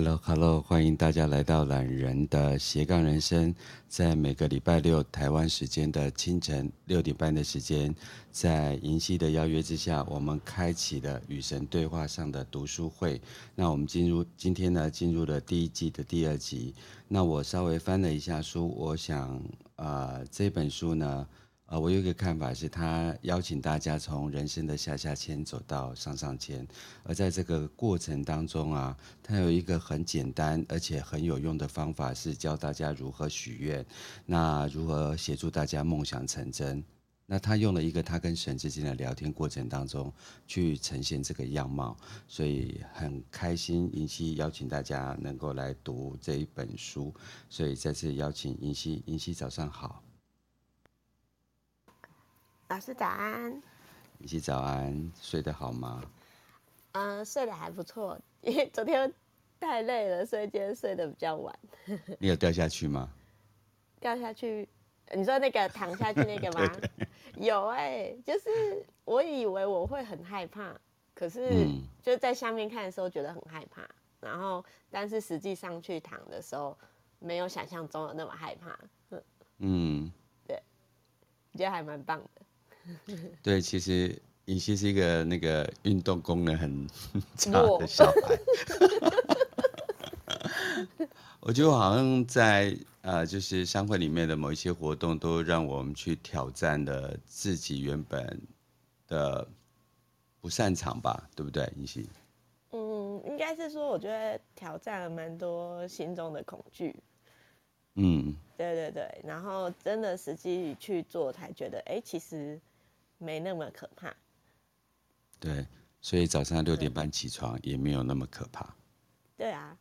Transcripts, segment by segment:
Hello，Hello，欢迎大家来到懒人的斜杠人生。在每个礼拜六台湾时间的清晨六点半的时间，在银溪的邀约之下，我们开启了与神对话上的读书会。那我们进入今天呢，进入了第一季的第二集。那我稍微翻了一下书，我想啊、这本书呢。啊，我有一个看法是，他邀请大家从人生的下下签走到上上签，而在这个过程当中啊，他有一个很简单而且很有用的方法，是教大家如何许愿，那如何协助大家梦想成真。那他用了一个他跟神之间的聊天过程当中去呈现这个样貌，所以很开心，银溪邀请大家能够来读这一本书，所以再次邀请银溪，银溪早上好。老师早安，以及早安，睡得好吗？嗯、呃，睡得还不错，因为昨天太累了，所以今天睡得比较晚。你有掉下去吗？掉下去？你说那个躺下去那个吗？有哎、欸，就是我以为我会很害怕，可是就在下面看的时候觉得很害怕，然后但是实际上去躺的时候，没有想象中的那么害怕。嗯，对，觉得还蛮棒的。对，其实尹熙是一个那个运动功能很 差的小孩。我觉得我好像在呃，就是商会里面的某一些活动，都让我们去挑战了自己原本的不擅长吧，对不对，尹熙？嗯，应该是说，我觉得挑战了蛮多心中的恐惧。嗯，对对对，然后真的实际去做，才觉得，哎，其实。没那么可怕，对，所以早上六点半起床也没有那么可怕。对啊，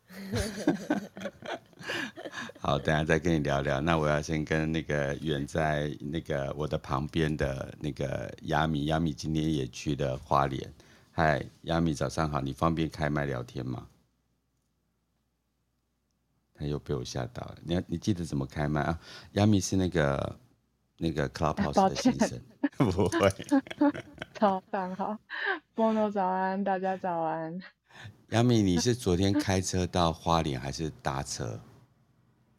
好，等下再跟你聊聊。那我要先跟那个远在那个我的旁边的那个亚米，亚米今天也去了花莲。嗨，亚米早上好，你方便开麦聊天吗？他又被我吓到了。你要你记得怎么开麦啊？亚米是那个。那个 Clubhouse 的先生 不会，早上好，，Bono 早安，大家早安。亚米，你是昨天开车到花莲还是搭车？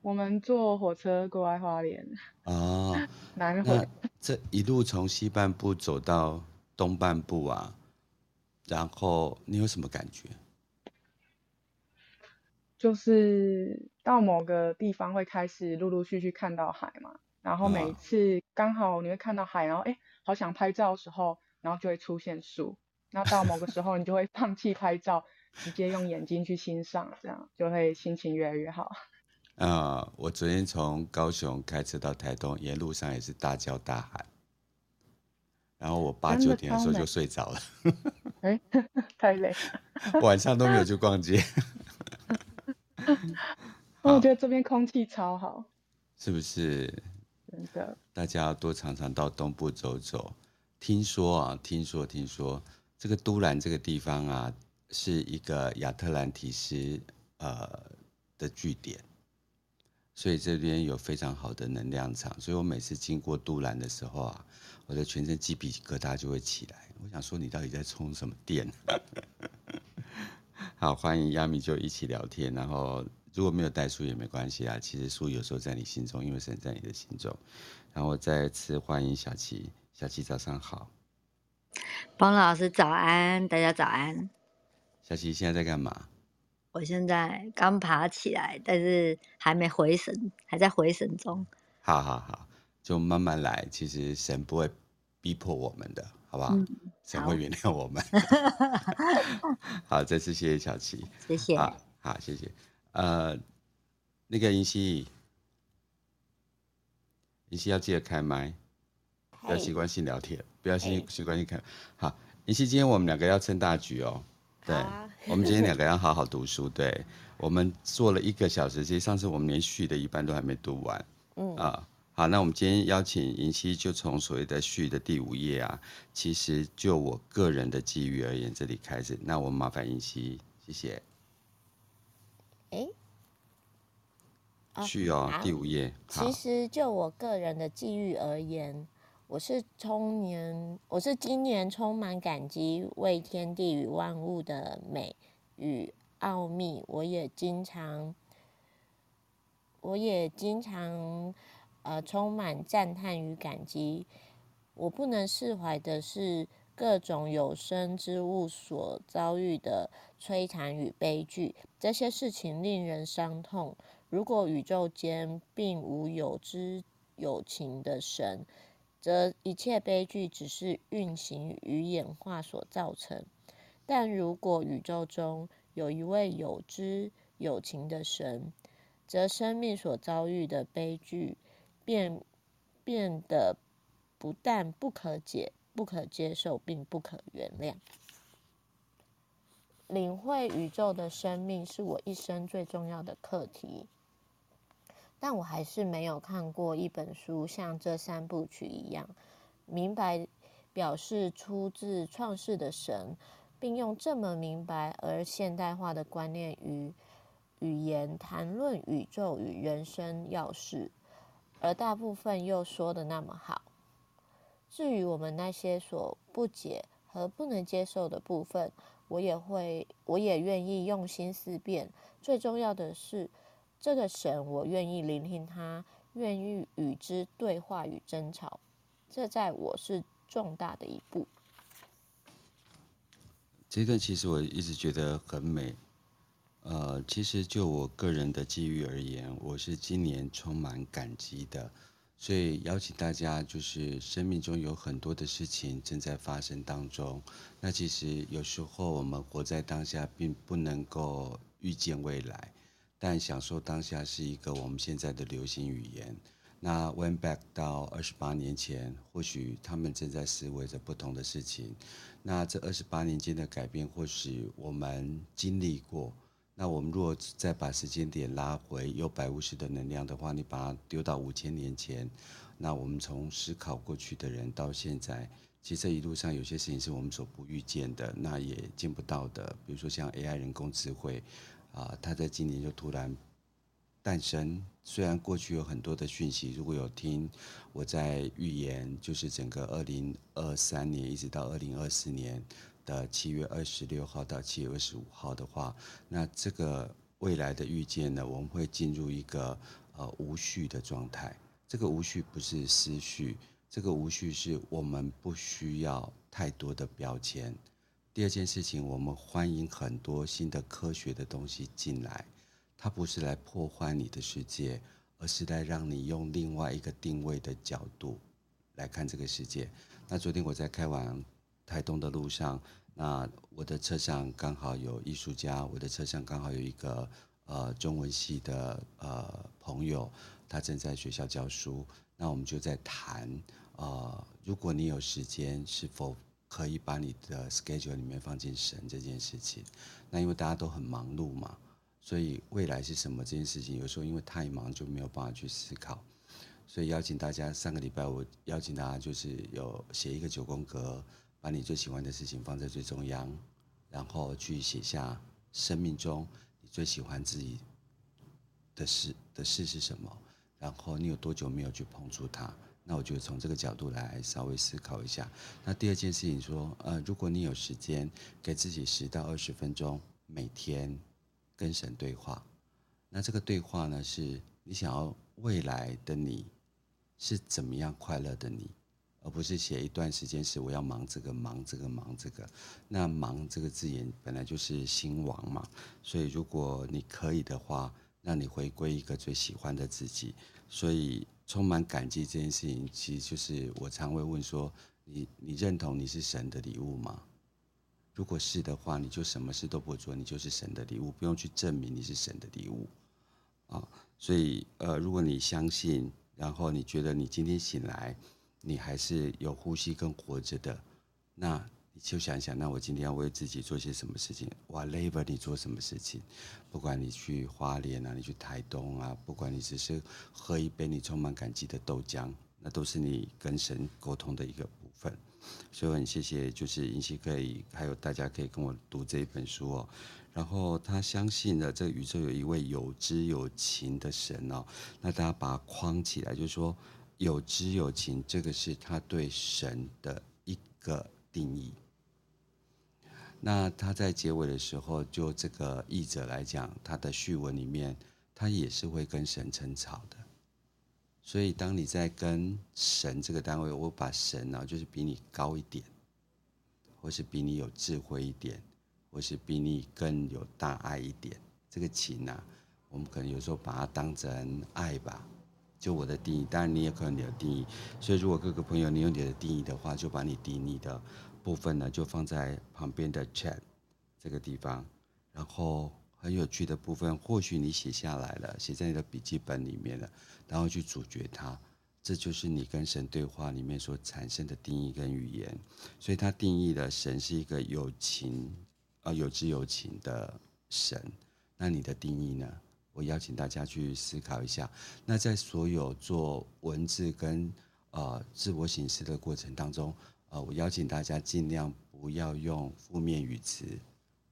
我们坐火车过来花莲。哦，南回。这一路从西半部走到东半部啊，然后你有什么感觉？就是到某个地方会开始陆陆续续看到海嘛。然后每一次刚好你会看到海，然后哎，好想拍照的时候，然后就会出现树。那到某个时候，你就会 放弃拍照，直接用眼睛去欣赏，这样就会心情越来越好。啊、呃，我昨天从高雄开车到台东，沿路上也是大叫大喊。然后我八九点的时候就睡着了。哎，太累。晚上都没有去逛街。我觉得这边空气超好。是不是？大家要多常常到东部走走。听说啊，听说听说，这个都兰这个地方啊，是一个亚特兰提斯呃的据点，所以这边有非常好的能量场。所以我每次经过都兰的时候啊，我的全身鸡皮疙瘩就会起来。我想说，你到底在充什么电？好，欢迎亚米就一起聊天，然后。如果没有带书也没关系啊，其实书有时候在你心中，因为神在你的心中。然后再次欢迎小琪，小琪早上好。方老师早安，大家早安。小琪现在在干嘛？我现在刚爬起来，但是还没回神，还在回神中。好好好，就慢慢来。其实神不会逼迫我们的，好不好？嗯、神会原谅我们。好，好，再次谢谢小琪，谢谢。好，好，谢谢。呃，那个银溪，银溪要记得开麦，不要习惯性聊天，不要习习惯性开。好，银溪，今天我们两个要撑大局哦。对，啊、我们今天两个要好好读书。对，我们做了一个小时，其实上次我们连续的一半都还没读完。嗯啊，好，那我们今天邀请银溪，就从所谓的序的第五页啊，其实就我个人的际遇而言，这里开始。那我们麻烦银溪，谢谢。哎，序哦，哦第五页。其实就我个人的际遇而言，我是充年，我是今年充满感激，为天地与万物的美与奥秘，我也经常，我也经常，呃，充满赞叹与感激。我不能释怀的是各种有生之物所遭遇的摧残与悲剧，这些事情令人伤痛。如果宇宙间并无有知有情的神，则一切悲剧只是运行与演化所造成。但如果宇宙中有一位有知有情的神，则生命所遭遇的悲剧便变得不但不可解、不可接受，并不可原谅。领会宇宙的生命是我一生最重要的课题，但我还是没有看过一本书像这三部曲一样，明白表示出自创世的神。并用这么明白而现代化的观念与语言谈论宇宙与人生要事，而大部分又说的那么好。至于我们那些所不解和不能接受的部分，我也会，我也愿意用心思辨。最重要的是，这个神，我愿意聆听他，愿意与之对话与争吵。这在我是重大的一步。这段其实我一直觉得很美，呃，其实就我个人的际遇而言，我是今年充满感激的，所以邀请大家，就是生命中有很多的事情正在发生当中，那其实有时候我们活在当下，并不能够预见未来，但享受当下是一个我们现在的流行语言。那 went back 到二十八年前，或许他们正在思维着不同的事情。那这二十八年间的改变，或许我们经历过。那我们如果再把时间点拉回，有百物师的能量的话，你把它丢到五千年前，那我们从思考过去的人到现在，其实这一路上有些事情是我们所不预见的，那也见不到的。比如说像 AI 人工智慧，啊，它在今年就突然。诞生，虽然过去有很多的讯息，如果有听我在预言，就是整个二零二三年一直到二零二四年的七月二十六号到七月二十五号的话，那这个未来的预见呢，我们会进入一个呃无序的状态。这个无序不是思绪，这个无序是我们不需要太多的标签。第二件事情，我们欢迎很多新的科学的东西进来。它不是来破坏你的世界，而是来让你用另外一个定位的角度来看这个世界。那昨天我在开往台东的路上，那我的车上刚好有艺术家，我的车上刚好有一个呃中文系的呃朋友，他正在学校教书。那我们就在谈，呃，如果你有时间，是否可以把你的 schedule 里面放进神这件事情？那因为大家都很忙碌嘛。所以未来是什么这件事情，有时候因为太忙就没有办法去思考。所以邀请大家，上个礼拜我邀请大家就是有写一个九宫格，把你最喜欢的事情放在最中央，然后去写下生命中你最喜欢自己的事的事是什么，然后你有多久没有去碰触它？那我觉得从这个角度来稍微思考一下。那第二件事情说，呃，如果你有时间，给自己十到二十分钟每天。跟神对话，那这个对话呢，是你想要未来的你是怎么样快乐的你，而不是写一段时间是我要忙这个忙这个忙这个。那忙这个字眼本来就是心亡嘛，所以如果你可以的话，让你回归一个最喜欢的自己。所以充满感激这件事情，其实就是我常会问说：你你认同你是神的礼物吗？如果是的话，你就什么事都不做，你就是神的礼物，不用去证明你是神的礼物，啊，所以呃，如果你相信，然后你觉得你今天醒来，你还是有呼吸跟活着的，那你就想想，那我今天要为自己做些什么事情？Whatever 你做什么事情，不管你去花莲啊，你去台东啊，不管你只是喝一杯你充满感激的豆浆，那都是你跟神沟通的一个部分。所以很谢谢，就是银溪可以，还有大家可以跟我读这一本书哦。然后他相信了这个宇宙有一位有知有情的神哦。那大家把它框起来，就是说有知有情，这个是他对神的一个定义。那他在结尾的时候，就这个译者来讲，他的序文里面，他也是会跟神争吵的。所以，当你在跟神这个单位，我把神呢，就是比你高一点，或是比你有智慧一点，或是比你更有大爱一点，这个情呢，我们可能有时候把它当成爱吧。就我的定义，当然你也可能你的定义。所以，如果各个朋友你有你的定义的话，就把你定义的部分呢，就放在旁边的 chat 这个地方。然后很有趣的部分，或许你写下来了，写在你的笔记本里面了，然后去咀嚼它。这就是你跟神对话里面所产生的定义跟语言。所以，他定义了神是一个有情啊、呃，有知有情的神。那你的定义呢？我邀请大家去思考一下。那在所有做文字跟呃自我省思的过程当中，呃，我邀请大家尽量不要用负面语词，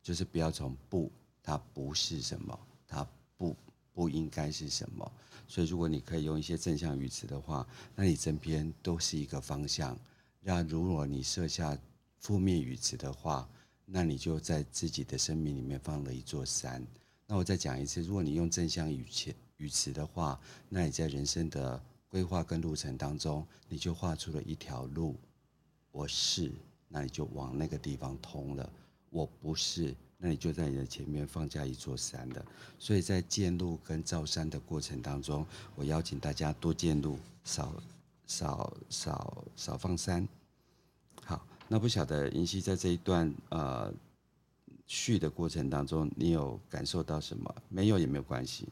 就是不要从不，它不是什么，它不不应该是什么。所以，如果你可以用一些正向语词的话，那你整篇都是一个方向。那如果你设下负面语词的话，那你就在自己的生命里面放了一座山。那我再讲一次，如果你用正向语词语词的话，那你在人生的规划跟路程当中，你就画出了一条路。我是，那你就往那个地方通了。我不是，那你就在你的前面放下一座山了。所以在建路跟造山的过程当中，我邀请大家多建路，少少少少放山。好，那不晓得银溪在这一段呃。序的过程当中，你有感受到什么？没有也没有关系。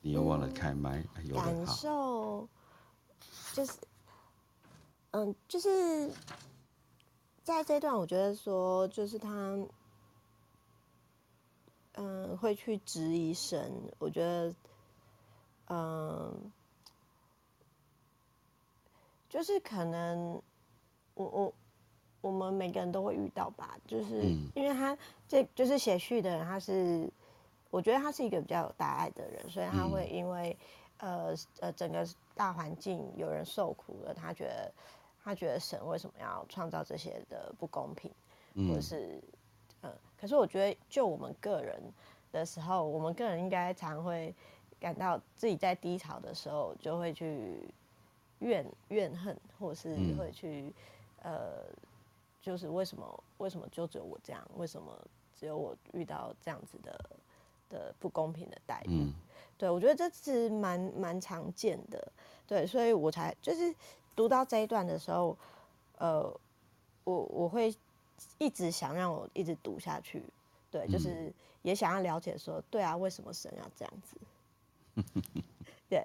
你又忘了开麦，嗯、有感受就是，嗯，就是在这段，我觉得说，就是他，嗯，会去质疑神。我觉得，嗯，就是可能，我我。我们每个人都会遇到吧，就是因为他这就是写序的人，他是我觉得他是一个比较有大爱的人，所以他会因为呃呃整个大环境有人受苦了，他觉得他觉得神为什么要创造这些的不公平，或者是呃，可是我觉得就我们个人的时候，我们个人应该常会感到自己在低潮的时候，就会去怨怨恨，或是会去呃。就是为什么？为什么就只有我这样？为什么只有我遇到这样子的的不公平的待遇？嗯、对，我觉得这是蛮蛮常见的。对，所以我才就是读到这一段的时候，呃，我我会一直想让我一直读下去。对，就是也想要了解说，对啊，为什么神要这样子？对，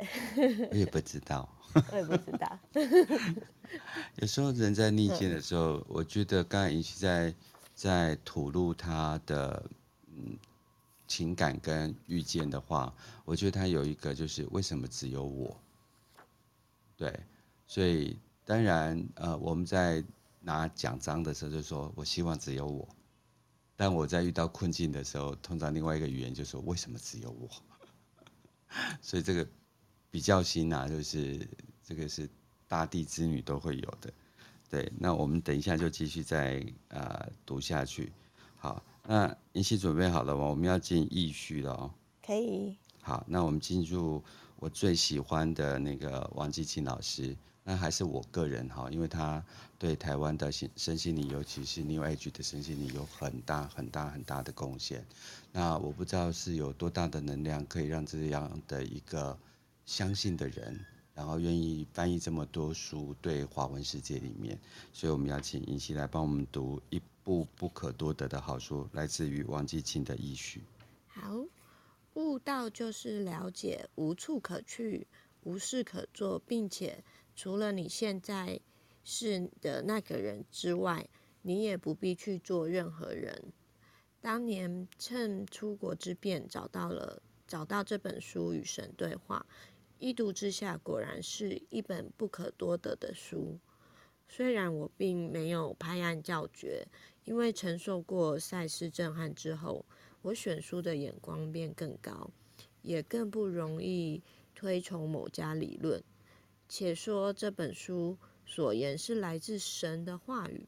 我也不知道，我也不知道。有时候人在逆境的时候，嗯、我觉得刚才银溪在在吐露他的嗯情感跟遇见的话，我觉得他有一个就是为什么只有我？对，所以当然呃我们在拿奖章的时候就说我希望只有我，但我在遇到困境的时候，通常另外一个语言就说为什么只有我？所以这个。比较心啊，就是这个是大地之女都会有的，对。那我们等一下就继续再呃读下去。好，那银溪准备好了吗？我们要进易序了哦。可以。好，那我们进入我最喜欢的那个王继庆老师。那还是我个人哈，因为他对台湾的身身心灵，尤其是 New Age 的身心灵有很大很大很大的贡献。那我不知道是有多大的能量可以让这样的一个。相信的人，然后愿意翻译这么多书，对华文世界里面，所以我们要请尹熙来帮我们读一部不可多得的好书，来自于王季庆的译序。好，悟道就是了解无处可去，无事可做，并且除了你现在是的那个人之外，你也不必去做任何人。当年趁出国之便找到了，找到这本书与神对话。一读之下，果然是一本不可多得的书。虽然我并没有拍案叫绝，因为承受过赛事震撼之后，我选书的眼光便更高，也更不容易推崇某家理论。且说这本书所言是来自神的话语，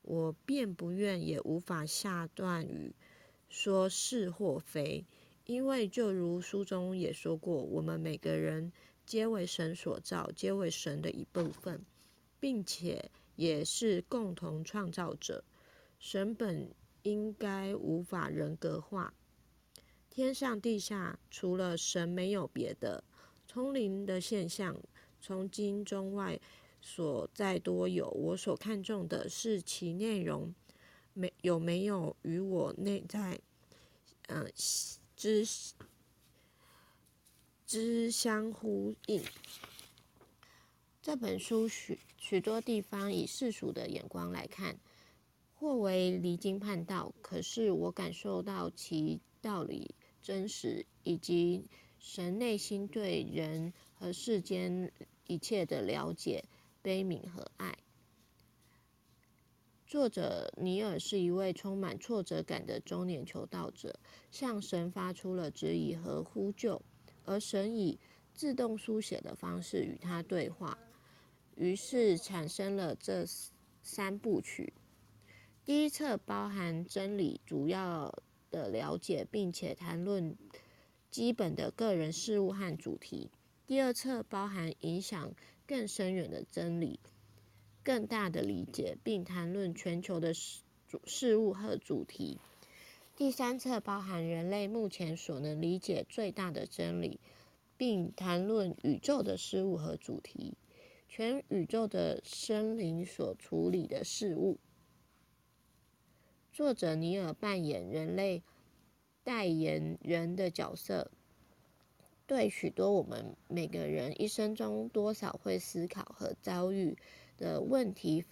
我便不愿也无法下断语，说是或非，因为就如书中也说过，我们每个人皆为神所造，皆为神的一部分，并且也是共同创造者。神本应该无法人格化，天上地下除了神没有别的。通灵的现象，从今中外所再多有。我所看重的是其内容，没有没有与我内在，嗯、之之相呼应。这本书许许多地方以世俗的眼光来看，或为离经叛道，可是我感受到其道理真实，以及神内心对人和世间一切的了解、悲悯和爱。作者尼尔是一位充满挫折感的中年求道者，向神发出了质疑和呼救，而神以自动书写的方式与他对话，于是产生了这三部曲。第一册包含真理主要的了解，并且谈论基本的个人事物和主题。第二册包含影响更深远的真理、更大的理解，并谈论全球的事事物和主题。第三册包含人类目前所能理解最大的真理，并谈论宇宙的事物和主题，全宇宙的生灵所处理的事物。作者尼尔扮演人类代言人的角色，对许多我们每个人一生中多少会思考和遭遇的问题，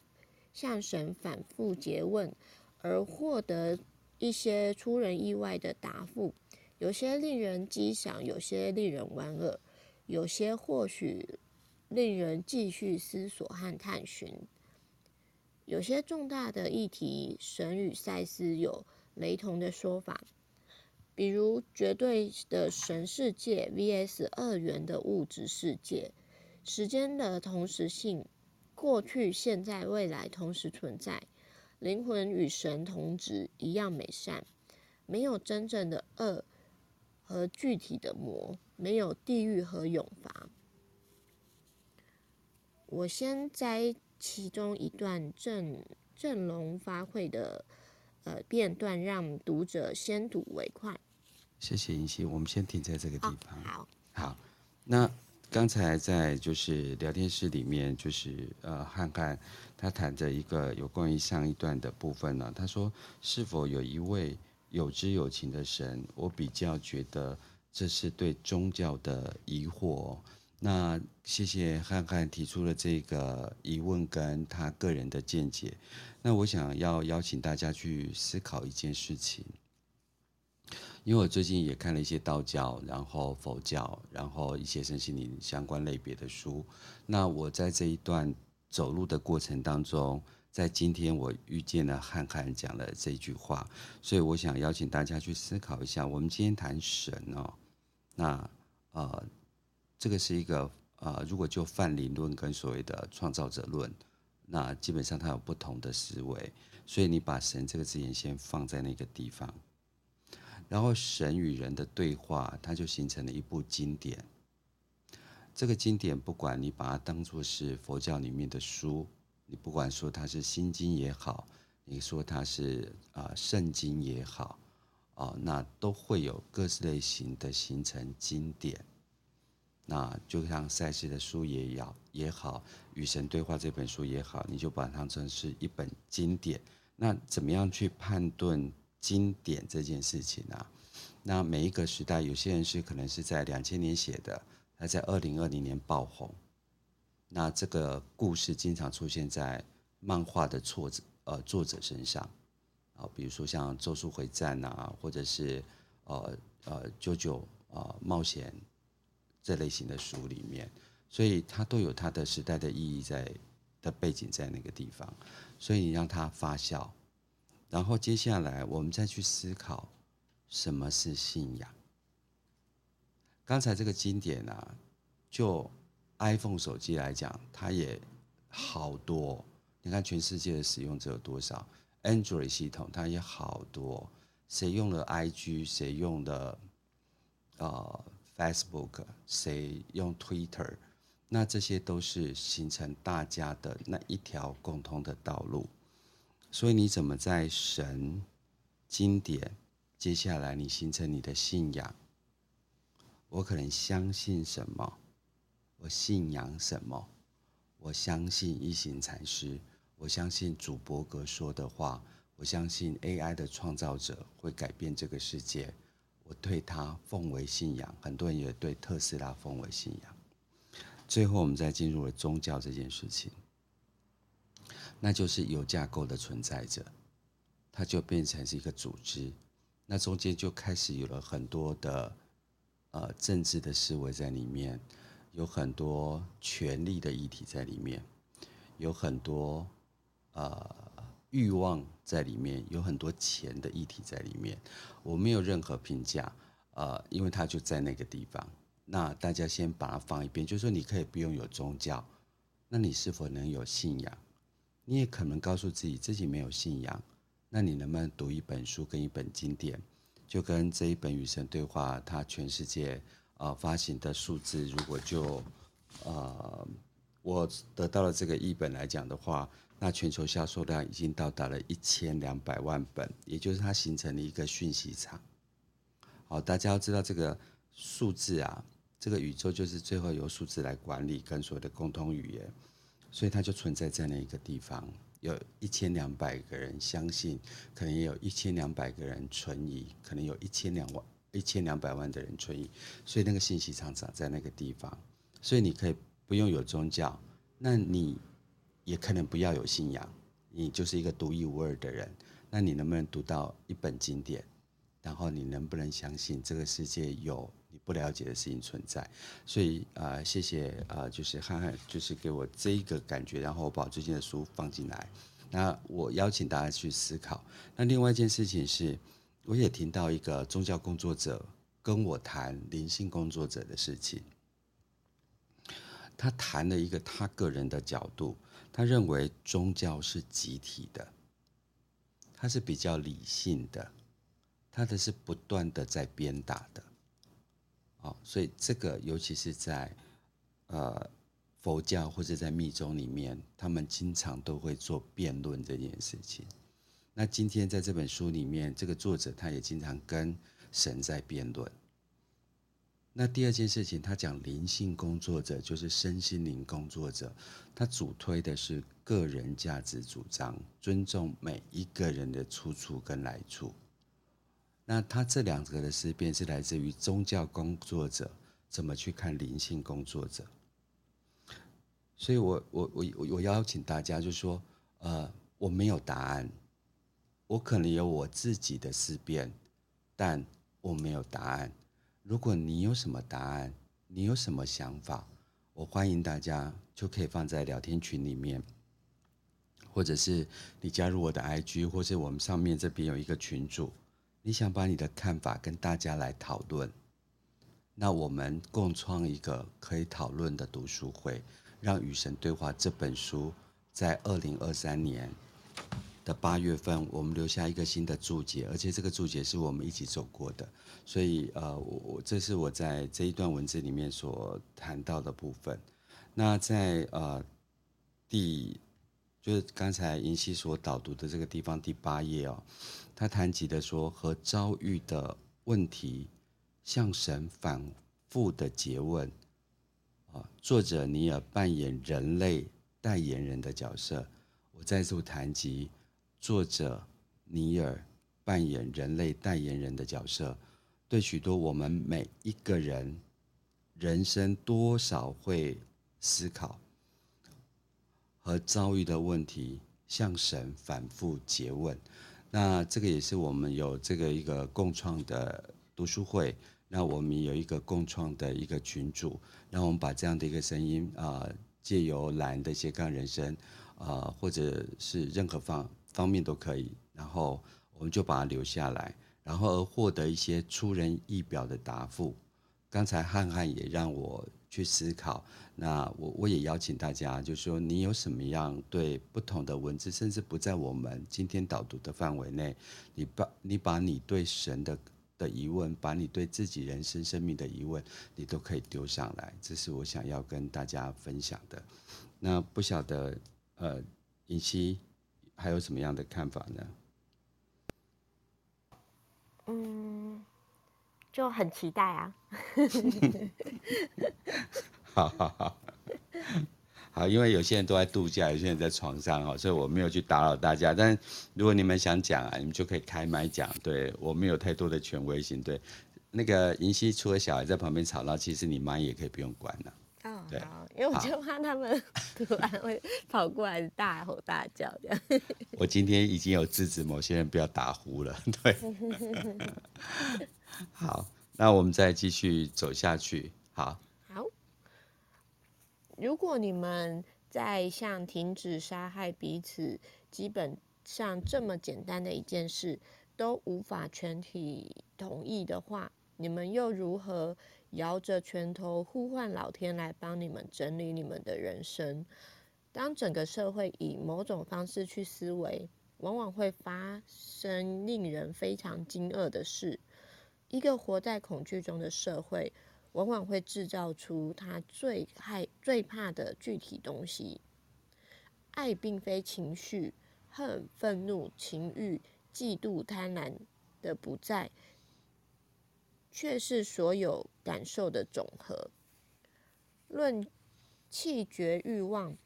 向神反复诘问，而获得一些出人意外的答复。有些令人激赏，有些令人莞尔，有些或许令人继续思索和探寻。有些重大的议题，神与赛斯有雷同的说法，比如绝对的神世界 vs 二元的物质世界，时间的同时性，过去、现在、未来同时存在，灵魂与神同质，一样美善，没有真正的恶和具体的魔，没有地狱和永罚。我先摘。其中一段正正龙发会的呃片段，让读者先睹为快。谢谢银希，我们先停在这个地方。哦、好，好。那刚才在就是聊天室里面，就是呃汉汉他谈着一个有关于上一段的部分呢。他说：“是否有一位有知有情的神？”我比较觉得这是对宗教的疑惑。那谢谢汉汉提出了这个疑问跟他个人的见解。那我想要邀请大家去思考一件事情，因为我最近也看了一些道教、然后佛教、然后一些身心灵相关类别的书。那我在这一段走路的过程当中，在今天我遇见了汉汉讲了这句话，所以我想邀请大家去思考一下。我们今天谈神哦，那呃。这个是一个呃，如果就泛灵论跟所谓的创造者论，那基本上它有不同的思维，所以你把神这个字眼先放在那个地方，然后神与人的对话，它就形成了一部经典。这个经典，不管你把它当作是佛教里面的书，你不管说它是心经也好，你说它是啊圣经也好，啊，那都会有各式类型的形成经典。那就像赛斯的书也要也好，与神对话这本书也好，你就把它当成是一本经典。那怎么样去判断经典这件事情啊？那每一个时代，有些人是可能是在两千年写的，他在二零二零年爆红。那这个故事经常出现在漫画的作者呃作者身上啊，比如说像《咒术回战》啊，或者是呃呃《九九》呃冒险。这类型的书里面，所以它都有它的时代的意义在的背景在那个地方，所以你让它发酵，然后接下来我们再去思考什么是信仰。刚才这个经典啊，就 iPhone 手机来讲，它也好多。你看全世界的使用者有多少？Android 系统它也好多，谁用了 IG，谁用了呃 Facebook，谁用 Twitter，那这些都是形成大家的那一条共通的道路。所以你怎么在神经典，接下来你形成你的信仰？我可能相信什么？我信仰什么？我相信一行禅师，我相信祖伯格说的话，我相信 AI 的创造者会改变这个世界，我对他奉为信仰。很多人也对特斯拉奉为信仰。最后，我们再进入了宗教这件事情，那就是有架构的存在着，它就变成是一个组织，那中间就开始有了很多的。呃，政治的思维在里面，有很多权力的议题在里面，有很多呃欲望在里面，有很多钱的议题在里面。我没有任何评价，呃，因为他就在那个地方。那大家先把它放一边，就是说你可以不用有宗教，那你是否能有信仰？你也可能告诉自己自己没有信仰，那你能不能读一本书跟一本经典？就跟这一本《与神对话》，它全世界呃发行的数字，如果就呃我得到了这个译本来讲的话，那全球销售量已经到达了一千两百万本，也就是它形成了一个讯息场。好，大家要知道这个数字啊，这个宇宙就是最后由数字来管理跟所有的共通语言，所以它就存在在那一个地方。有一千两百个人相信，可能也有一千两百个人存疑，可能有一千两万、一千两百万的人存疑，所以那个信息常常在那个地方，所以你可以不用有宗教，那你也可能不要有信仰，你就是一个独一无二的人，那你能不能读到一本经典？然后你能不能相信这个世界有？不了解的事情存在，所以啊、呃，谢谢啊、呃，就是汉汉，就是给我这一个感觉，然后我把最近的书放进来，那我邀请大家去思考。那另外一件事情是，我也听到一个宗教工作者跟我谈灵性工作者的事情，他谈了一个他个人的角度，他认为宗教是集体的，他是比较理性的，他的是不断的在鞭打的。所以这个尤其是在呃佛教或者在密宗里面，他们经常都会做辩论这件事情。那今天在这本书里面，这个作者他也经常跟神在辩论。那第二件事情，他讲灵性工作者就是身心灵工作者，他主推的是个人价值主张，尊重每一个人的出处跟来处。那他这两个的思辨是来自于宗教工作者怎么去看灵性工作者，所以我我我我邀请大家就说，呃，我没有答案，我可能有我自己的思辨，但我没有答案。如果你有什么答案，你有什么想法，我欢迎大家就可以放在聊天群里面，或者是你加入我的 IG，或者我们上面这边有一个群组。你想把你的看法跟大家来讨论，那我们共创一个可以讨论的读书会，让《与神对话》这本书在二零二三年的八月份，我们留下一个新的注解，而且这个注解是我们一起走过的，所以呃，我我这是我在这一段文字里面所谈到的部分。那在呃第就是刚才银溪所导读的这个地方第八页哦。他谈及的说，和遭遇的问题向神反复的诘问。啊，作者尼尔扮演人类代言人的角色。我再次谈及作者尼尔扮演人类代言人的角色，对许多我们每一个人人生多少会思考和遭遇的问题，向神反复诘问。那这个也是我们有这个一个共创的读书会，那我们有一个共创的一个群组，那我们把这样的一个声音啊，借由蓝的斜杠人生啊，或者是任何方方面都可以，然后我们就把它留下来，然后而获得一些出人意表的答复，刚才汉汉也让我去思考，那我我也邀请大家，就是说你有什么样对不同的文字，甚至不在我们今天导读的范围内，你把你把你对神的的疑问，把你对自己人生生命的疑问，你都可以丢上来，这是我想要跟大家分享的。那不晓得，呃，尹希还有什么样的看法呢？嗯，就很期待啊。好好好，好，因为有些人都在度假，有些人在床上哦，所以我没有去打扰大家。但如果你们想讲啊，你们就可以开麦讲。对，我没有太多的权威性。对，那个银溪除了小孩在旁边吵闹，其实你妈也可以不用管了。对，因为我就怕他们 突然会跑过来大吼大叫这样。我今天已经有制止某些人不要打呼了。对，好，那我们再继续走下去。好。如果你们在像停止杀害彼此，基本上这么简单的一件事都无法全体同意的话，你们又如何摇着拳头呼唤老天来帮你们整理你们的人生？当整个社会以某种方式去思维，往往会发生令人非常惊愕的事：一个活在恐惧中的社会。往往会制造出他最害、最怕的具体东西。爱并非情绪，恨、愤怒、情欲、嫉妒、贪婪的不在，却是所有感受的总和。论弃绝欲望，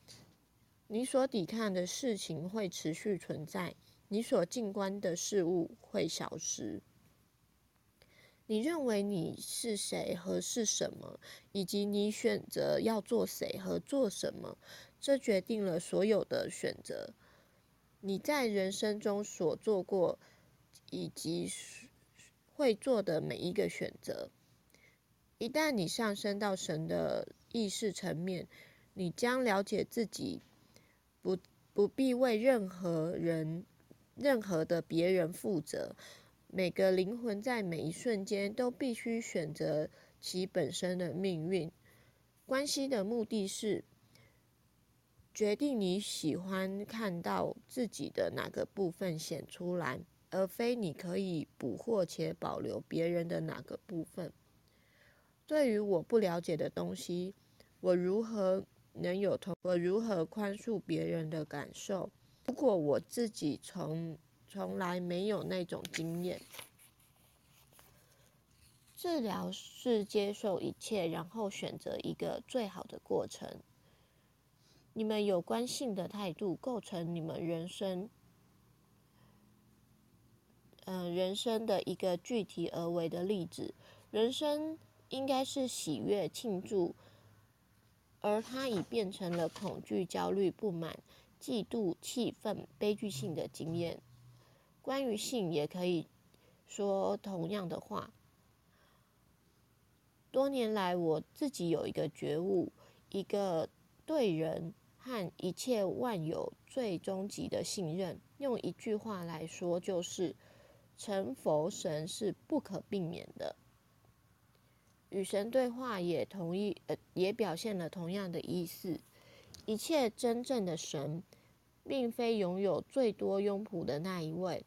你所抵抗的事情会持续存在，你所静观的事物会消失。你认为你是谁和是什么，以及你选择要做谁和做什么，这决定了所有的选择。你在人生中所做过以及会做的每一个选择，一旦你上升到神的意识层面，你将了解自己不不必为任何人、任何的别人负责。每个灵魂在每一瞬间都必须选择其本身的命运。关系的目的是决定你喜欢看到自己的哪个部分显出来，而非你可以捕获且保留别人的哪个部分。对于我不了解的东西，我如何能有同？我如何宽恕别人的感受？如果我自己从从来没有那种经验。治疗是接受一切，然后选择一个最好的过程。你们有关性的态度构成你们人生，嗯、人生的一个具体而为的例子。人生应该是喜悦、庆祝，而它已变成了恐惧、焦虑、不满、嫉妒、气愤、悲剧性的经验。关于性，也可以说同样的话。多年来，我自己有一个觉悟，一个对人和一切万有最终极的信任。用一句话来说，就是成佛神是不可避免的。与神对话也同意，呃，也表现了同样的意思。一切真正的神，并非拥有最多拥仆的那一位。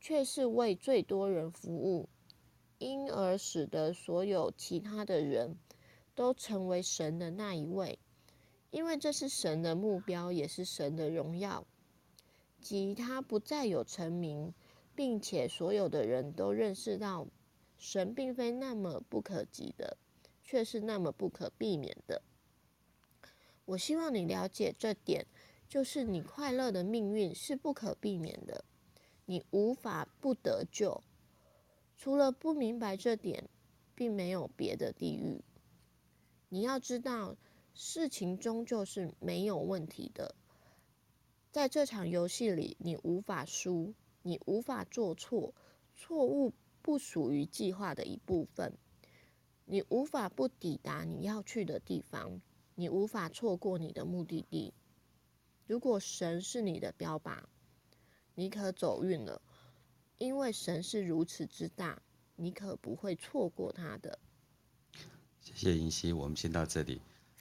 却是为最多人服务，因而使得所有其他的人都成为神的那一位，因为这是神的目标，也是神的荣耀，即他不再有成名，并且所有的人都认识到神并非那么不可及的，却是那么不可避免的。我希望你了解这点，就是你快乐的命运是不可避免的。你无法不得救，除了不明白这点，并没有别的地狱。你要知道，事情终究是没有问题的。在这场游戏里，你无法输，你无法做错，错误不属于计划的一部分。你无法不抵达你要去的地方，你无法错过你的目的地。如果神是你的标靶，你可走运了，因为神是如此之大，你可不会错过他的。谢谢银溪，我们先到这里。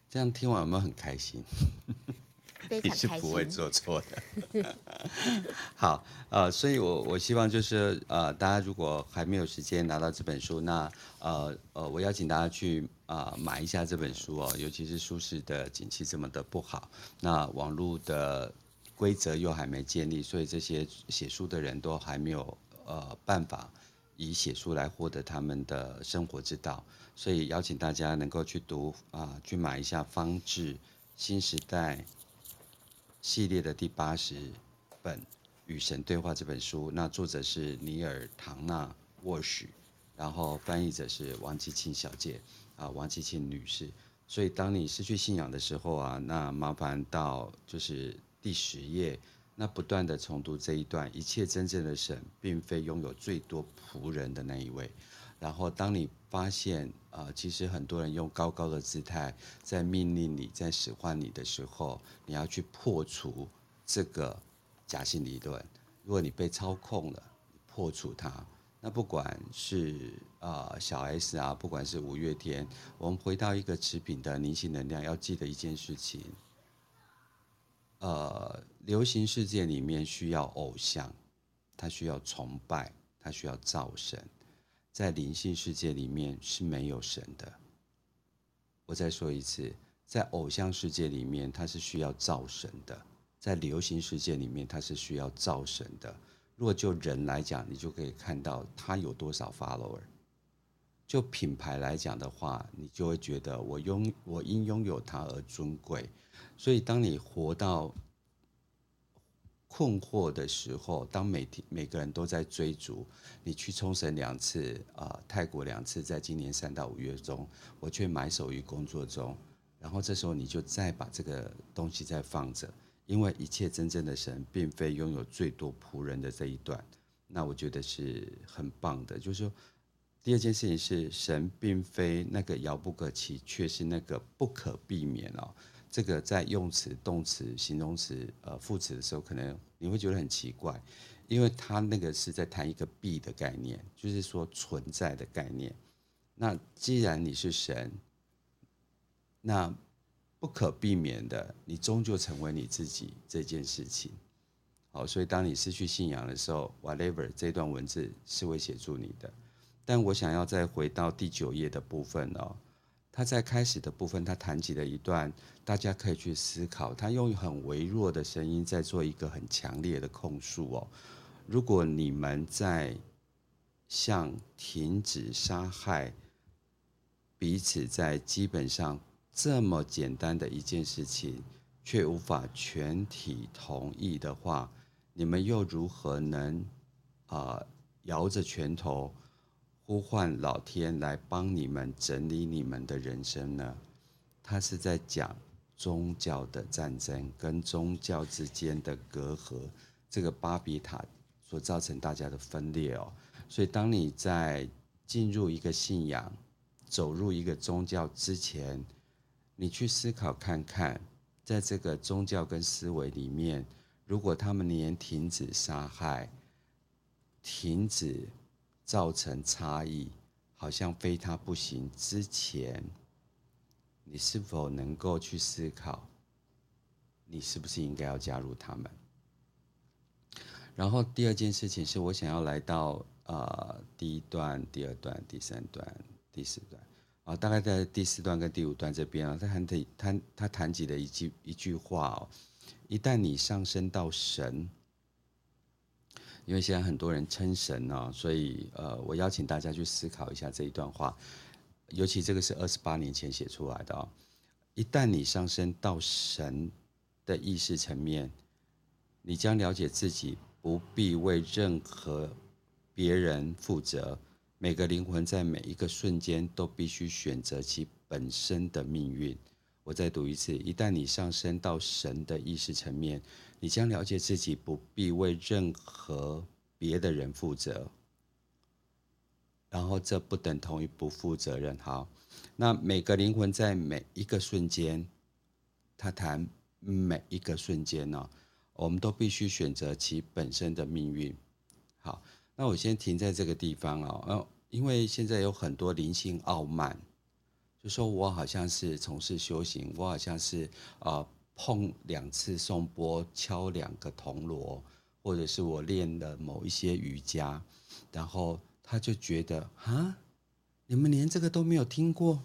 这样听完有没有很开心？你是不会做错的。好，呃，所以我我希望就是呃，大家如果还没有时间拿到这本书，那呃呃，我邀请大家去啊、呃、买一下这本书哦，尤其是舒适的景气这么的不好，那网络的规则又还没建立，所以这些写书的人都还没有呃办法以写书来获得他们的生活之道，所以邀请大家能够去读啊、呃，去买一下方志新时代系列的第八十本《与神对话》这本书，那作者是尼尔·唐纳沃许，然后翻译者是王吉庆小姐啊，王吉庆女士。所以，当你失去信仰的时候啊，那麻烦到就是第十页，那不断地重读这一段。一切真正的神，并非拥有最多仆人的那一位。然后，当你发现啊、呃，其实很多人用高高的姿态在命令你，在使唤你的时候，你要去破除这个假性理论。如果你被操控了，破除它，那不管是啊、呃、小 S 啊，不管是五月天，我们回到一个持平的灵性能量，要记得一件事情：呃，流行世界里面需要偶像，他需要崇拜，他需要造神。在灵性世界里面是没有神的。我再说一次，在偶像世界里面，它是需要造神的；在流行世界里面，它是需要造神的。如果就人来讲，你就可以看到他有多少 follower。就品牌来讲的话，你就会觉得我拥我因拥有它而尊贵。所以，当你活到困惑的时候，当每天每个人都在追逐，你去冲绳两次啊、泰国两次，在今年三到五月中，我却埋首于工作中，然后这时候你就再把这个东西再放着，因为一切真正的神，并非拥有最多仆人的这一段，那我觉得是很棒的。就是说，第二件事情是神并非那个遥不可及，却是那个不可避免哦。这个在用词、动词、形容词、呃副词的时候，可能你会觉得很奇怪，因为它那个是在谈一个必的概念，就是说存在的概念。那既然你是神，那不可避免的，你终究成为你自己这件事情。好，所以当你失去信仰的时候，whatever 这段文字是会协助你的。但我想要再回到第九页的部分哦。他在开始的部分，他谈起了一段，大家可以去思考。他用很微弱的声音在做一个很强烈的控诉哦。如果你们在向停止杀害彼此，在基本上这么简单的一件事情，却无法全体同意的话，你们又如何能啊、摇着拳头？呼唤老天来帮你们整理你们的人生呢？他是在讲宗教的战争跟宗教之间的隔阂，这个巴比塔所造成大家的分裂哦。所以，当你在进入一个信仰、走入一个宗教之前，你去思考看看，在这个宗教跟思维里面，如果他们连停止杀害、停止。造成差异，好像非他不行。之前，你是否能够去思考，你是不是应该要加入他们？然后第二件事情是我想要来到呃第一段、第二段、第三段、第四段啊，大概在第四段跟第五段这边啊，他谈的他他谈及的一句一句话哦，一旦你上升到神。因为现在很多人称神呢，所以呃，我邀请大家去思考一下这一段话，尤其这个是二十八年前写出来的哦。一旦你上升到神的意识层面，你将了解自己不必为任何别人负责。每个灵魂在每一个瞬间都必须选择其本身的命运。我再读一次：一旦你上升到神的意识层面。你将了解自己不必为任何别的人负责，然后这不等同于不负责任。好，那每个灵魂在每一个瞬间，他谈每一个瞬间呢，我们都必须选择其本身的命运。好，那我先停在这个地方哦，因为现在有很多灵性傲慢，就说我好像是从事修行，我好像是呃碰两次颂钵，敲两个铜锣，或者是我练了某一些瑜伽，然后他就觉得啊，你们连这个都没有听过，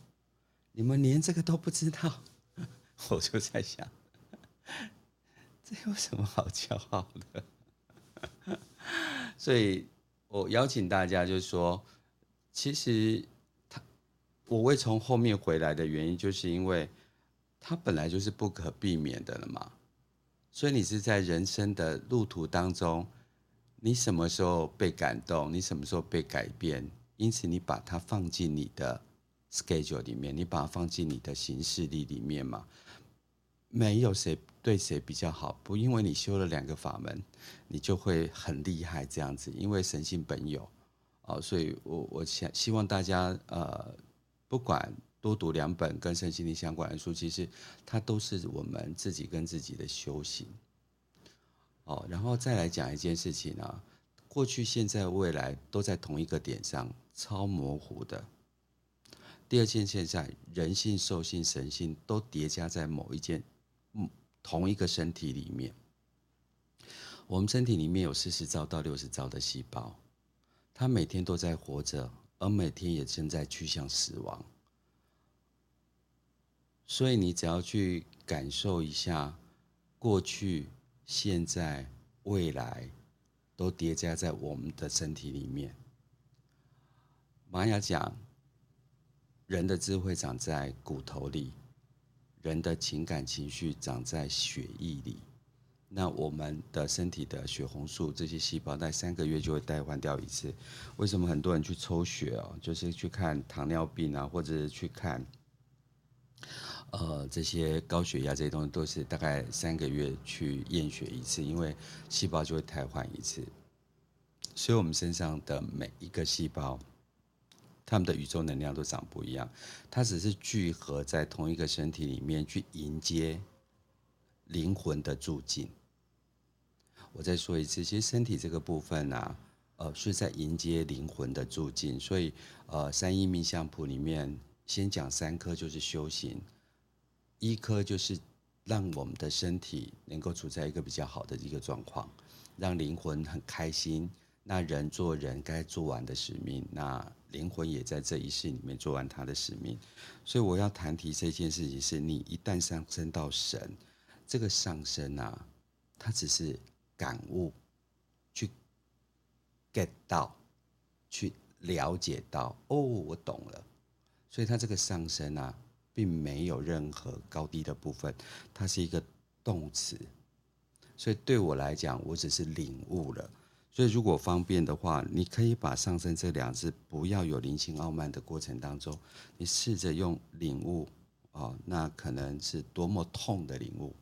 你们连这个都不知道，我就在想，这有什么好骄傲的？所以我邀请大家，就是说，其实他我会从后面回来的原因，就是因为它本来就是不可避免的了嘛。所以你是在人生的路途当中，你什么时候被感动，你什么时候被改变，因此你把它放进你的 schedule 里面，你把它放进你的行事历里面嘛。没有谁对谁比较好，不因为你修了两个法门，你就会很厉害这样子。因为神性本有，哦，所以我我想希望大家呃，不管多读两本跟身心灵相关的书，其实它都是我们自己跟自己的修行。哦，然后再来讲一件事情啊，过去、现在、未来都在同一个点上，超模糊的。第二件现在，人性、兽性、神性都叠加在某一件。同一个身体里面，我们身体里面有四十兆到六十兆的细胞，它每天都在活着，而每天也正在趋向死亡。所以你只要去感受一下，过去、现在、未来，都叠加在我们的身体里面。玛雅讲，人的智慧长在骨头里。人的情感情绪长在血液里，那我们的身体的血红素这些细胞在三个月就会代换掉一次。为什么很多人去抽血哦，就是去看糖尿病啊，或者是去看，呃，这些高血压这些东西，都是大概三个月去验血一次，因为细胞就会替换一次。所以，我们身上的每一个细胞。他们的宇宙能量都长不一样，它只是聚合在同一个身体里面去迎接灵魂的住进。我再说一次，其实身体这个部分啊，呃，是在迎接灵魂的住进。所以，呃，三一命相谱里面先讲三颗就是修行，一颗就是让我们的身体能够处在一个比较好的一个状况，让灵魂很开心。那人做人该做完的使命，那。灵魂也在这一世里面做完他的使命，所以我要谈提这件事情是：你一旦上升到神，这个上升啊，它只是感悟，去 get 到，去了解到，哦，我懂了。所以它这个上升啊，并没有任何高低的部分，它是一个动词。所以对我来讲，我只是领悟了。所以，如果方便的话，你可以把“上升”这两字不要有灵性傲慢的过程当中，你试着用领悟哦，那可能是多么痛的领悟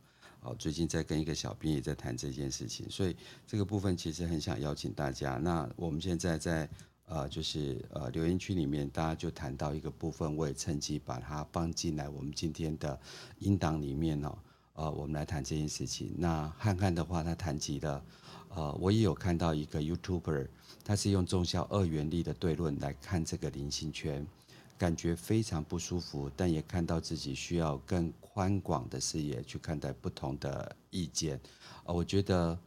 哦。最近在跟一个小编也在谈这件事情，所以这个部分其实很想邀请大家。那我们现在在呃，就是呃留言区里面，大家就谈到一个部分，我也趁机把它放进来我们今天的音档里面哦。呃，我们来谈这件事情。那汉汉的话，他谈及了。呃，我也有看到一个 YouTuber，他是用综效二元力的对论来看这个菱形圈，感觉非常不舒服，但也看到自己需要更宽广的视野去看待不同的意见。呃，我觉得，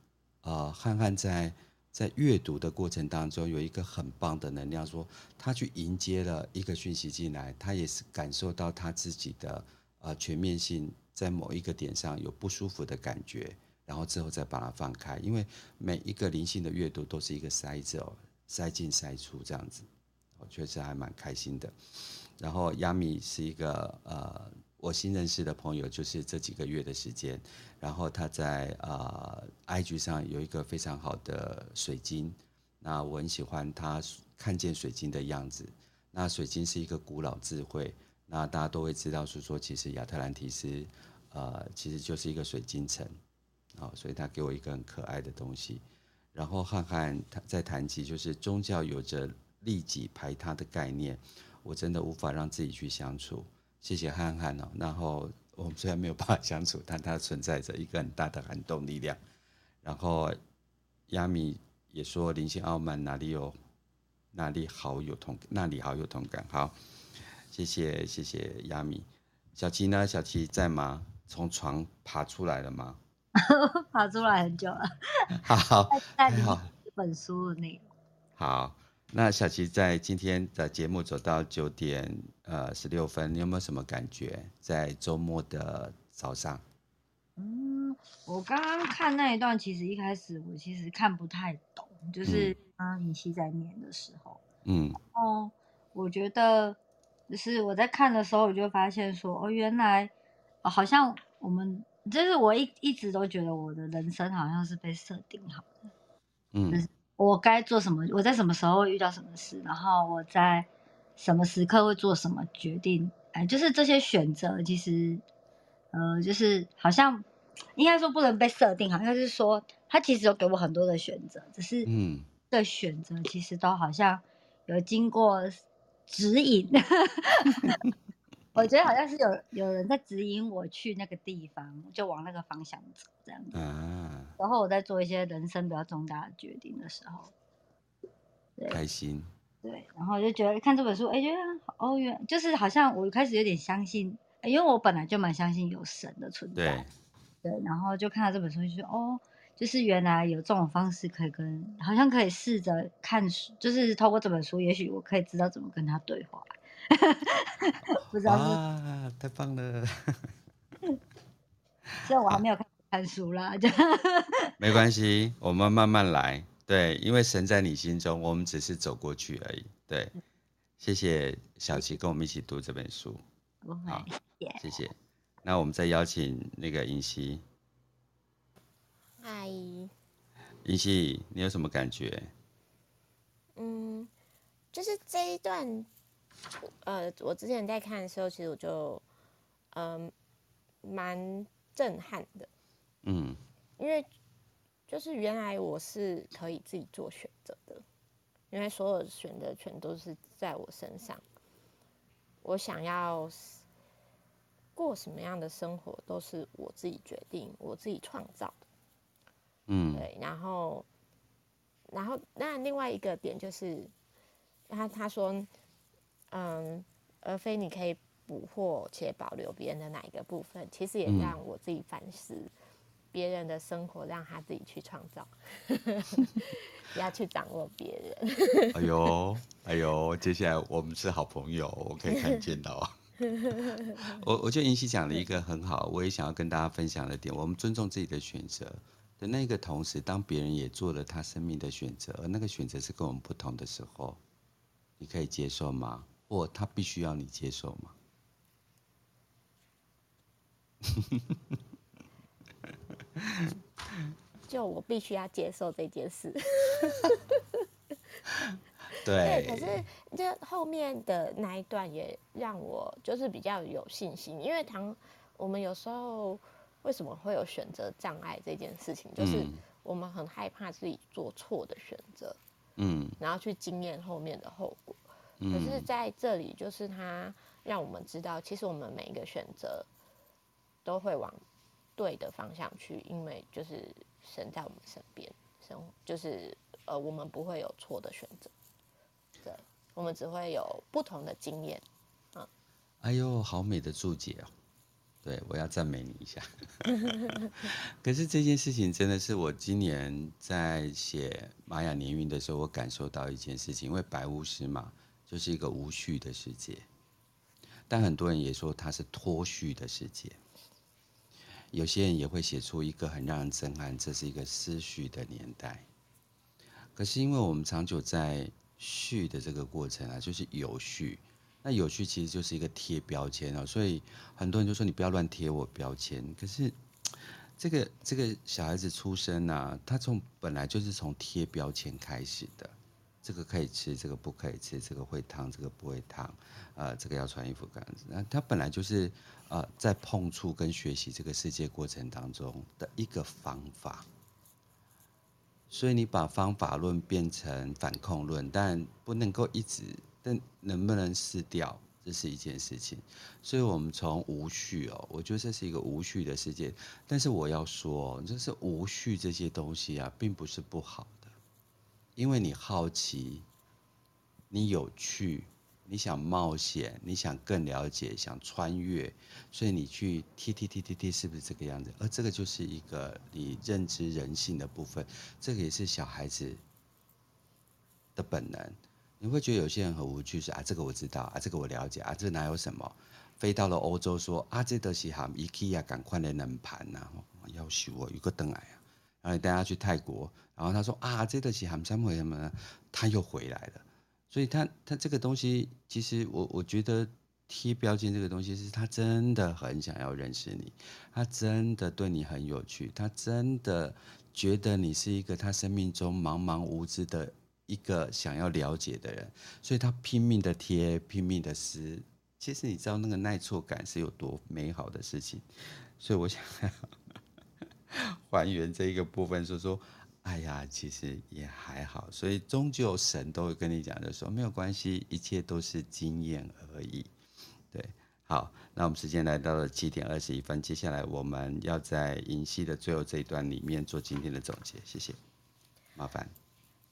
呃，汉汉在在阅读的过程当中有一个很棒的能量，说他去迎接了一个讯息进来，他也是感受到他自己的呃全面性在某一个点上有不舒服的感觉。然后之后再把它放开，因为每一个灵性的阅读都是一个塞子哦，塞进塞出这样子，我确实还蛮开心的。然后亚米是一个呃，我新认识的朋友，就是这几个月的时间。然后他在呃 IG 上有一个非常好的水晶，那我很喜欢他看见水晶的样子。那水晶是一个古老智慧，那大家都会知道是说，其实亚特兰提斯呃，其实就是一个水晶城。好，所以他给我一个很可爱的东西。然后汉汉他在谈及，就是宗教有着利己排他的概念，我真的无法让自己去相处。谢谢汉汉哦。然后我们虽然没有办法相处，但它存在着一个很大的感动力量。然后亚米也说灵性傲慢哪里有哪里好有同那里好有同感。好，谢谢谢谢亚米。小琪呢？小琪在吗？从床爬出来了吗？爬出来很久了。好 好，在在好这本书的内容。好，那小琪在今天的节目走到九点呃十六分，你有没有什么感觉？在周末的早上。嗯，我刚刚看那一段，其实一开始我其实看不太懂，就是刚刚尹熙在念的时候，嗯，哦，我觉得就是我在看的时候，我就发现说，哦，原来，哦，好像我们就是我一一直都觉得我的人生好像是被设定好的，嗯，就是我该做什么，我在什么时候会遇到什么事，然后我在什么时刻会做什么决定，哎，就是这些选择，其实，呃，就是好像。应该说不能被设定，好像是说他其实有给我很多的选择，只是嗯，的选择其实都好像有经过指引。我觉得好像是有有人在指引我去那个地方，就往那个方向走这样子。啊，然后我在做一些人生比较重大的决定的时候，对，开心。对，然后我就觉得看这本书，哎，觉得哦，原就是好像我开始有点相信，因为我本来就蛮相信有神的存在。对。对，然后就看到这本书，就说哦，就是原来有这种方式可以跟，好像可以试着看书，就是透过这本书，也许我可以知道怎么跟他对话。不知道是啊，太棒了！虽然我还没有看看书啦，就 没关系，我们慢慢来。对，因为神在你心中，我们只是走过去而已。对，谢谢小琪跟我们一起读这本书。好，谢谢。那我们再邀请那个尹熙。嗨，尹熙，你有什么感觉？嗯，就是这一段，呃，我之前在看的时候，其实我就，嗯、呃，蛮震撼的。嗯，因为就是原来我是可以自己做选择的，原来所有选择权都是在我身上，我想要。过什么样的生活都是我自己决定，我自己创造的。嗯，对。然后，然后那另外一个点就是，他他说，嗯，而非你可以捕获且保留别人的哪一个部分，其实也让我自己反思，别人的生活让他自己去创造，不要去掌握别人。哎呦，哎呦，接下来我们是好朋友，我可以看见到啊。我我觉得尹熙讲了一个很好，我也想要跟大家分享的点。我们尊重自己的选择的那个同时，当别人也做了他生命的选择，而那个选择是跟我们不同的时候，你可以接受吗？或他必须要你接受吗？就我必须要接受这件事。对，可是这后面的那一段也让我就是比较有信心，因为唐我们有时候为什么会有选择障碍这件事情，就是我们很害怕自己做错的选择，嗯，然后去经验后面的后果。可是在这里，就是他让我们知道，其实我们每一个选择都会往对的方向去，因为就是神在我们身边，神就是呃，我们不会有错的选择。对，我们只会有不同的经验，嗯。哎呦，好美的注解哦！对，我要赞美你一下。可是这件事情真的是我今年在写玛雅年运的时候，我感受到一件事情，因为白巫师嘛，就是一个无序的世界，但很多人也说它是脱序的世界。有些人也会写出一个很让人震撼，这是一个失序的年代。可是因为我们长久在序的这个过程啊，就是有序。那有序其实就是一个贴标签哦，所以很多人就说你不要乱贴我标签。可是这个这个小孩子出生啊，他从本来就是从贴标签开始的。这个可以吃，这个不可以吃，这个会烫，这个不会烫，呃，这个要穿衣服这样子。那他本来就是呃在碰触跟学习这个世界过程当中的一个方法。所以你把方法论变成反控论，但不能够一直，但能不能失掉，这是一件事情。所以我们从无序哦，我觉得这是一个无序的世界。但是我要说，就是无序这些东西啊，并不是不好，因为你好奇，你有趣，你想冒险，你想更了解，想穿越，所以你去踢踢踢踢踢，是不是这个样子？而这个就是一个你认知人性的部分，这个也是小孩子的本能。你会觉得有些人很无趣，是啊，这个我知道啊，这个我了解啊，这哪有什么？飞到了欧洲说啊，这都是哈 IKEA 赶快来冷盘呐，要修我有个灯来啊，然后带他去泰国，然后他说啊，这都是哈什么什么呢？他又回来了。所以他他这个东西，其实我我觉得贴标签这个东西是他真的很想要认识你，他真的对你很有趣，他真的觉得你是一个他生命中茫茫无知的一个想要了解的人，所以他拼命的贴，拼命的撕。其实你知道那个耐挫感是有多美好的事情，所以我想 还原这一个部分，说说。哎呀，其实也还好，所以终究神都会跟你讲，就说没有关系，一切都是经验而已。对，好，那我们时间来到了七点二十一分，接下来我们要在银溪的最后这一段里面做今天的总结，谢谢，麻烦。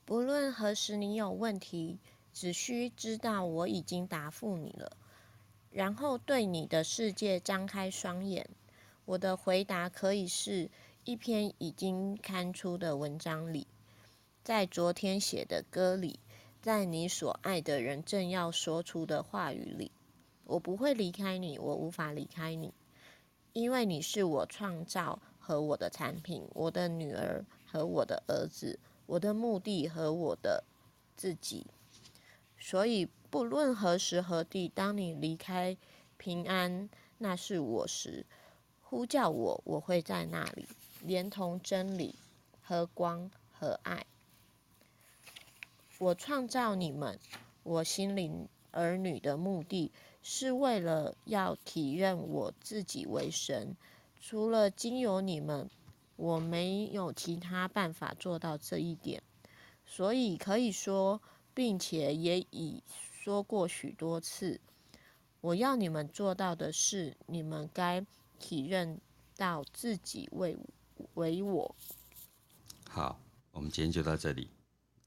不论何时你有问题，只需知道我已经答复你了，然后对你的世界张开双眼。我的回答可以是。一篇已经刊出的文章里，在昨天写的歌里，在你所爱的人正要说出的话语里，我不会离开你，我无法离开你，因为你是我创造和我的产品，我的女儿和我的儿子，我的目的和我的自己。所以，不论何时何地，当你离开平安，那是我时，呼叫我，我会在那里。连同真理和光和爱，我创造你们，我心灵儿女的目的是为了要体认我自己为神。除了经由你们，我没有其他办法做到这一点。所以可以说，并且也已说过许多次，我要你们做到的是，你们该体认到自己为我。为我。好，我们今天就到这里。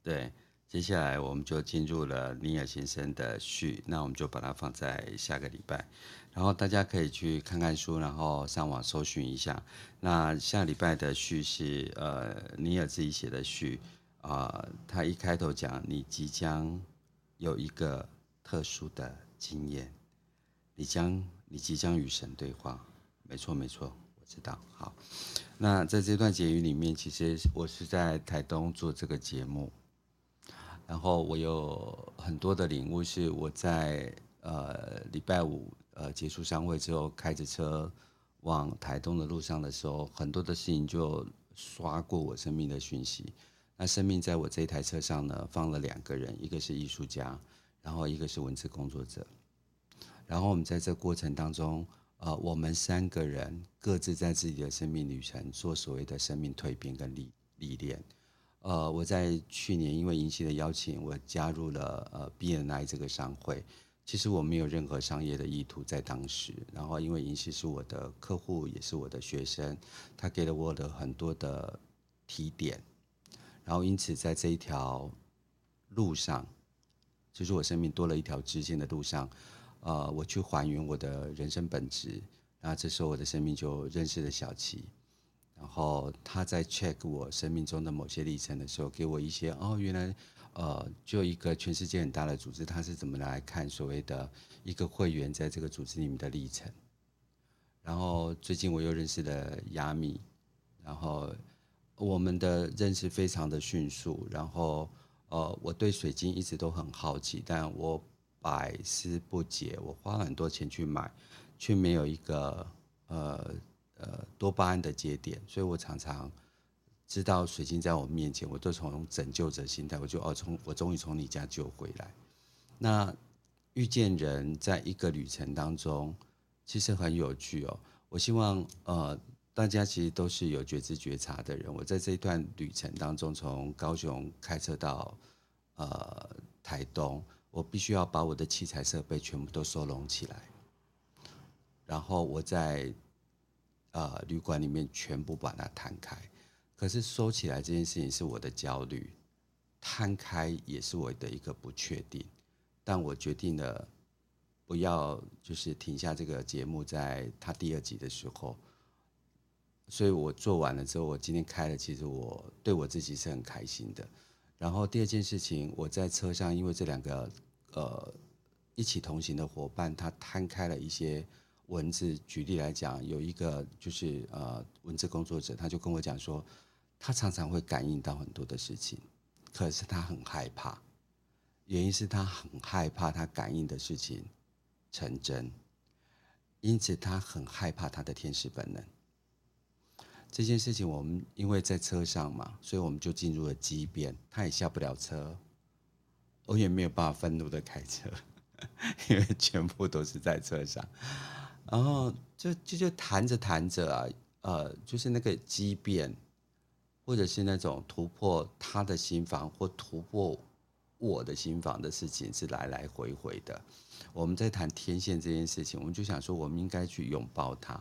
对，接下来我们就进入了尼尔先生的序，那我们就把它放在下个礼拜。然后大家可以去看看书，然后上网搜寻一下。那下礼拜的序是呃尼尔自己写的序啊、他一开头讲你即将有一个特殊的经验，你将你即将与神对话。没错，没错。知道好，那在这段结语里面，其实我是在台东做这个节目，然后我有很多的领悟，是我在呃礼拜五呃结束商会之后，开着车往台东的路上的时候，很多的事情就刷过我生命的讯息。那生命在我这一台车上呢，放了两个人，一个是艺术家，然后一个是文字工作者，然后我们在这过程当中。呃，我们三个人各自在自己的生命旅程做所谓的生命蜕变跟历历练。呃，我在去年因为银溪的邀请，我加入了呃 BNI 这个商会。其实我没有任何商业的意图在当时。然后因为银溪是我的客户，也是我的学生，他给了我的很多的提点。然后因此在这一条路上，就是我生命多了一条支线的路上。呃，我去还原我的人生本质，然后这时候我的生命就认识了小琪，然后他在 check 我生命中的某些历程的时候，给我一些哦，原来呃，就一个全世界很大的组织，他是怎么来看所谓的一个会员在这个组织里面的历程。然后最近我又认识了亚米，然后我们的认识非常的迅速，然后呃，我对水晶一直都很好奇，但我。百思不解，我花了很多钱去买，却没有一个呃呃多巴胺的节点，所以我常常知道水晶在我面前，我都从拯救者心态，我就哦从我终于从你家救回来。那遇见人在一个旅程当中，其实很有趣哦。我希望呃大家其实都是有觉知觉察的人。我在这一段旅程当中，从高雄开车到呃台东。我必须要把我的器材设备全部都收拢起来，然后我在呃旅馆里面全部把它摊开。可是收起来这件事情是我的焦虑，摊开也是我的一个不确定。但我决定了不要就是停下这个节目，在他第二集的时候，所以我做完了之后，我今天开了，其实我对我自己是很开心的。然后第二件事情，我在车上，因为这两个呃一起同行的伙伴，他摊开了一些文字。举例来讲，有一个就是呃文字工作者，他就跟我讲说，他常常会感应到很多的事情，可是他很害怕，原因是他很害怕他感应的事情成真，因此他很害怕他的天使本能。这件事情，我们因为在车上嘛，所以我们就进入了激辩。他也下不了车，我也没有办法愤怒的开车，因为全部都是在车上。然后就就就谈着谈着啊，呃，就是那个激辩，或者是那种突破他的心房或突破我的心房的事情，是来来回回的。我们在谈天线这件事情，我们就想说，我们应该去拥抱它。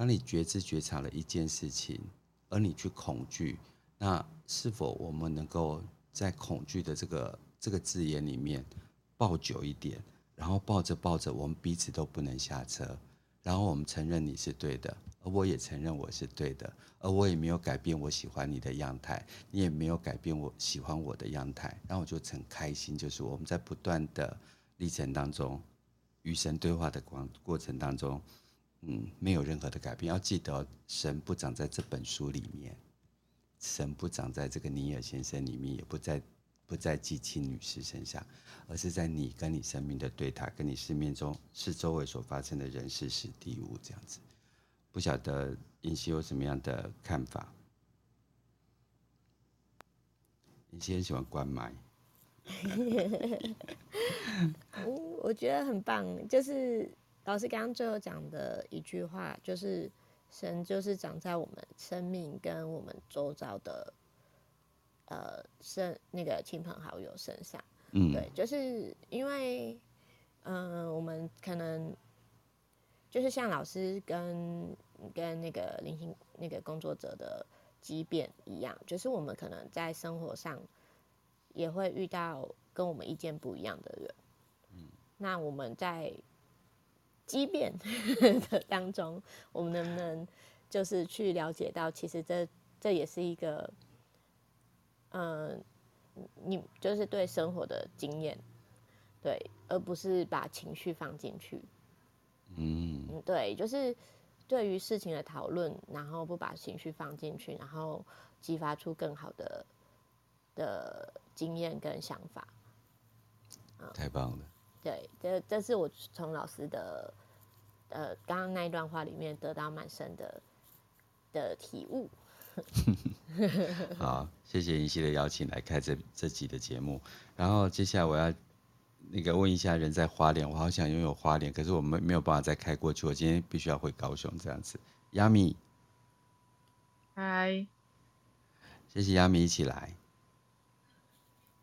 当你觉知觉察了一件事情，而你去恐惧，那是否我们能够在恐惧的这个这个字眼里面抱久一点，然后抱着抱着，我们彼此都不能下车，然后我们承认你是对的，而我也承认我是对的，而我也没有改变我喜欢你的样态，你也没有改变我喜欢我的样态，然后我就很开心，就是我们在不断的历程当中，与神对话的过过程当中。嗯，没有任何的改变。要记得，神不长在这本书里面，神不长在这个尼尔先生里面，也不在不在季青女士身上，而是在你跟你生命的对谈，跟你生命中是周围所发生的人事事地物这样子。不晓得尹熙有什么样的看法？尹熙很喜欢关麦。我觉得很棒，就是。老师刚刚最后讲的一句话，就是神就是长在我们生命跟我们周遭的，呃，生那个亲朋好友身上。嗯，对，就是因为，嗯、呃，我们可能就是像老师跟跟那个灵性那个工作者的激辩一样，就是我们可能在生活上也会遇到跟我们意见不一样的人。嗯，那我们在。激辩 的当中，我们能不能就是去了解到，其实这这也是一个，嗯，你就是对生活的经验，对，而不是把情绪放进去。嗯，对，就是对于事情的讨论，然后不把情绪放进去，然后激发出更好的的经验跟想法。太棒了。对，这这是我从老师的，呃，刚刚那一段话里面得到蛮深的的体悟。好，谢谢尹熙的邀请来开这这集的节目。然后接下来我要那个问一下，人在花莲，我好想拥有花莲，可是我们没有办法再开过去，我今天必须要回高雄这样子。亚米，嗨，谢谢亚米一起来，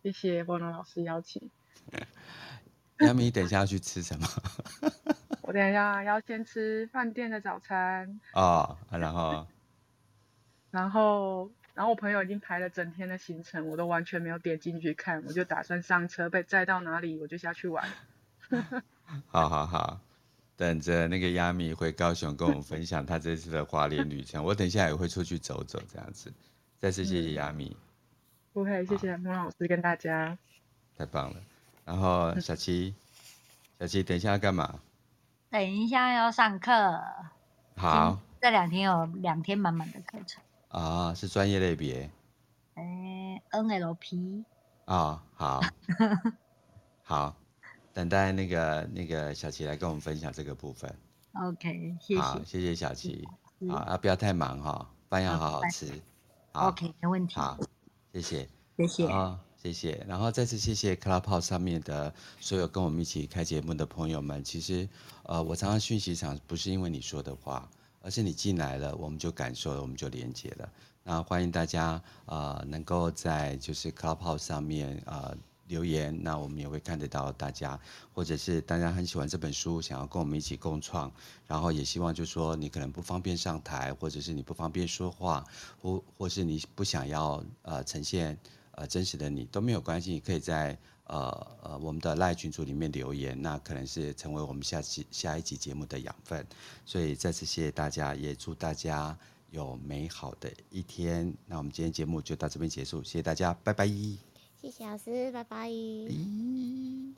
谢谢波诺老师邀请。亚米，等一下要去吃什么？我等一下要先吃饭店的早餐啊，然后，然后，然后我朋友已经排了整天的行程，我都完全没有点进去看，我就打算上车被载到哪里我就下去玩。好好好，等着那个亚米回高雄跟我们分享他这次的花莲旅程，我等一下也会出去走走这样子。再次谢谢亚米。不会，谢谢孟老师跟大家。太棒了。然后小七，小七，等一下要干嘛？等一下要上课。好。这两天有两天满满的课程。啊，是专业类别。哎，NLP。啊，好。好，等待那个那个小琪来跟我们分享这个部分。OK，谢谢。好，谢谢小琪。好啊，不要太忙哈，饭要好好吃。OK，没问题。好，谢谢。谢谢。谢谢，然后再次谢谢 Clubhouse 上面的所有跟我们一起开节目的朋友们。其实，呃，我常常讯息上不是因为你说的话，而是你进来了，我们就感受了，我们就连接了。那欢迎大家呃能够在就是 Clubhouse 上面呃留言，那我们也会看得到大家，或者是大家很喜欢这本书，想要跟我们一起共创，然后也希望就是说你可能不方便上台，或者是你不方便说话，或或是你不想要呃呈现。呃，真实的你都没有关系，你可以在呃呃我们的赖群组里面留言，那可能是成为我们下期下一集节目的养分。所以再次谢谢大家，也祝大家有美好的一天。那我们今天节目就到这边结束，谢谢大家，拜拜。谢谢老师，拜拜。嗯